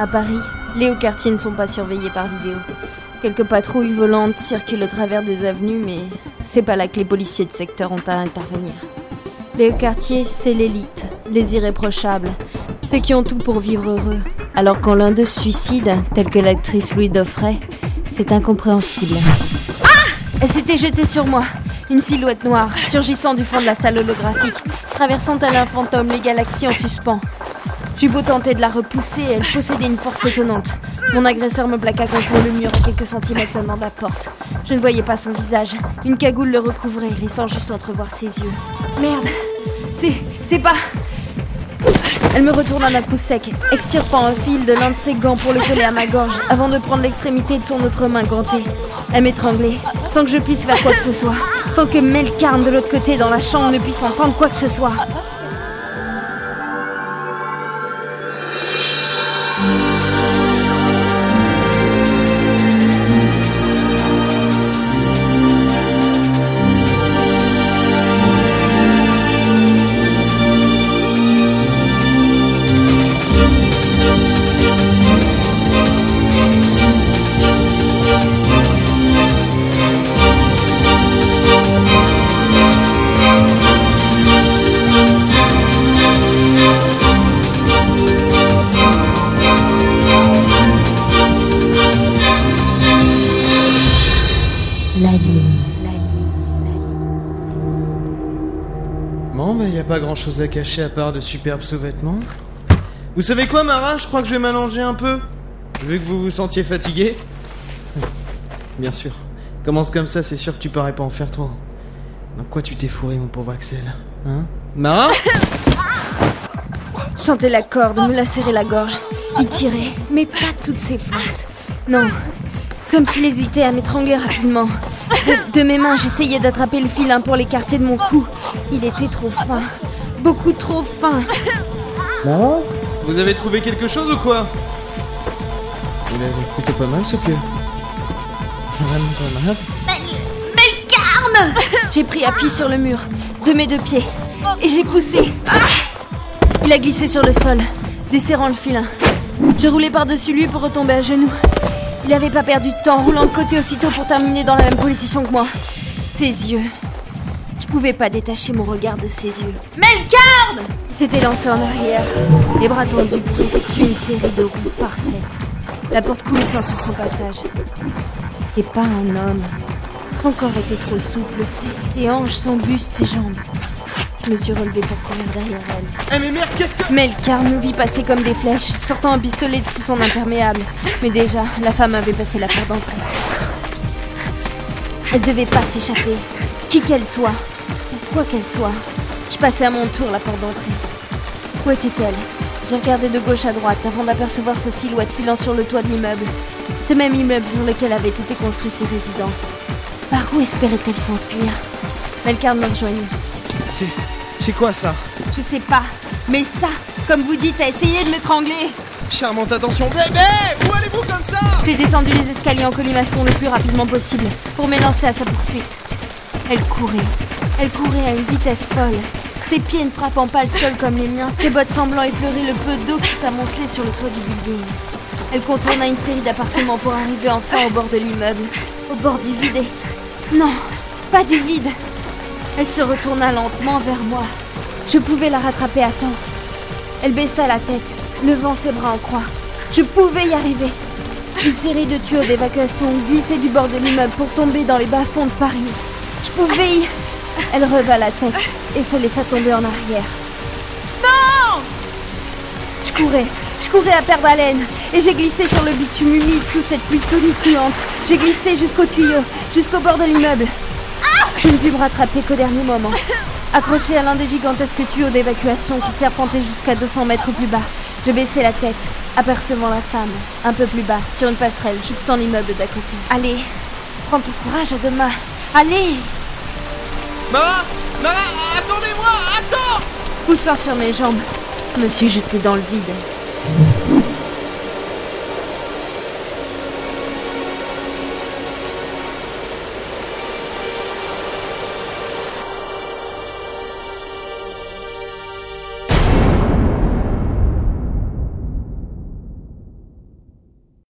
À Paris, les hauts quartiers ne sont pas surveillés par vidéo. Quelques patrouilles volantes circulent au travers des avenues, mais c'est pas là que les policiers de secteur ont à intervenir. Les hauts quartiers, c'est l'élite, les irréprochables, ceux qui ont tout pour vivre heureux. Alors quand l'un d'eux suicide, tel que l'actrice Louis Daufray, c'est incompréhensible. Ah Elle s'était jetée sur moi, une silhouette noire, surgissant du fond de la salle holographique, traversant à un fantôme les galaxies en suspens. J'eus beau tenter de la repousser, elle possédait une force étonnante. Mon agresseur me plaqua contre le mur à quelques centimètres seulement de la porte. Je ne voyais pas son visage. Une cagoule le recouvrait, laissant juste entrevoir ses yeux. Merde C'est. c'est pas. Elle me retourna d'un coup sec, extirpant un fil de l'un de ses gants pour le coller à ma gorge, avant de prendre l'extrémité de son autre main gantée. Elle m'étranglait, sans que je puisse faire quoi que ce soit, sans que Mel Carne de l'autre côté dans la chambre ne puisse entendre quoi que ce soit. Bon, bah, y a pas grand chose à cacher à part de superbes sous-vêtements. Vous savez quoi, Mara? Je crois que je vais m'allonger un peu. Vu que vous vous sentiez fatigué. Bien sûr. Commence comme ça, c'est sûr que tu parais pas en faire trop. Dans quoi tu t'es fourré, mon pauvre Axel? Hein? Mara? Chanter la corde, me lacérer la gorge, y tirer, mais pas toutes ses forces. Non, comme s'il hésitait à m'étrangler rapidement. De, de mes mains, j'essayais d'attraper le filin pour l'écarter de mon cou. Il était trop fin, beaucoup trop fin. Mara Vous avez trouvé quelque chose ou quoi Il avait plutôt pas mal ce pieu. Vraiment pas mal. Melkarn J'ai pris appui sur le mur, de mes deux pieds, et j'ai poussé. Il a glissé sur le sol, desserrant le filin. Je roulais par-dessus lui pour retomber à genoux. Il n'avait pas perdu de temps, roulant de côté aussitôt pour terminer dans la même position que moi. Ses yeux. Je pouvais pas détacher mon regard de ses yeux. Melkarn S'était lancé en arrière, les bras tendus pour effectuer une série de coups parfaite. La porte coulissant sur son passage. C'était pas un homme. Son corps était trop souple, ses, ses hanches, son buste, ses jambes. Je me suis relevée pour courir derrière elle. Eh mais merde, qu'est-ce que... Melkar nous vit passer comme des flèches, sortant un pistolet de sous son imperméable. Mais déjà, la femme avait passé la porte d'entrée. Elle devait pas s'échapper, qui qu'elle soit, ou quoi qu'elle soit. Je passais à mon tour la porte d'entrée. Où était-elle? J'ai regardé de gauche à droite avant d'apercevoir sa silhouette filant sur le toit de l'immeuble. Ce même immeuble sur lequel avaient été construites ses résidences. Par où espérait-elle s'enfuir? Melkar me rejoignit. C'est... C'est quoi ça? Je sais pas, mais ça, comme vous dites, a essayé de m'étrangler. Charmante attention. Bébé Où allez-vous comme ça? J'ai descendu les escaliers en colimaçon le plus rapidement possible pour m'élancer à sa poursuite. Elle courait. Elle courait à une vitesse folle. Ses pieds ne frappant pas le sol comme les miens, ses bottes semblant effleurer le peu d'eau qui s'amoncelait sur le toit du building. Elle contourna une série d'appartements pour arriver enfin au bord de l'immeuble. Au bord du vide. Non, pas du vide. Elle se retourna lentement vers moi. Je pouvais la rattraper à temps. Elle baissa la tête, levant ses bras en croix. Je pouvais y arriver. Une série de tuyaux d'évacuation glissaient du bord de l'immeuble pour tomber dans les bas-fonds de Paris. Je pouvais y... Elle reva la tête et se laissa tomber en arrière. Non Je courais, je courais à perdre haleine et j'ai glissé sur le bitume humide sous cette pluie tonitruante. J'ai glissé jusqu'au tuyau, jusqu'au bord de l'immeuble. Je ne pus me rattraper qu'au dernier moment. Accroché à l'un des gigantesques tuyaux d'évacuation qui serpentaient jusqu'à 200 mètres plus bas, je baissai la tête, apercevant la femme, un peu plus bas, sur une passerelle, jouxtant l'immeuble d'à côté. Allez, prends ton courage à deux mains. Allez. Mara Mara Attendez-moi Attends. Poussant sur mes jambes, je me suis jeté dans le vide.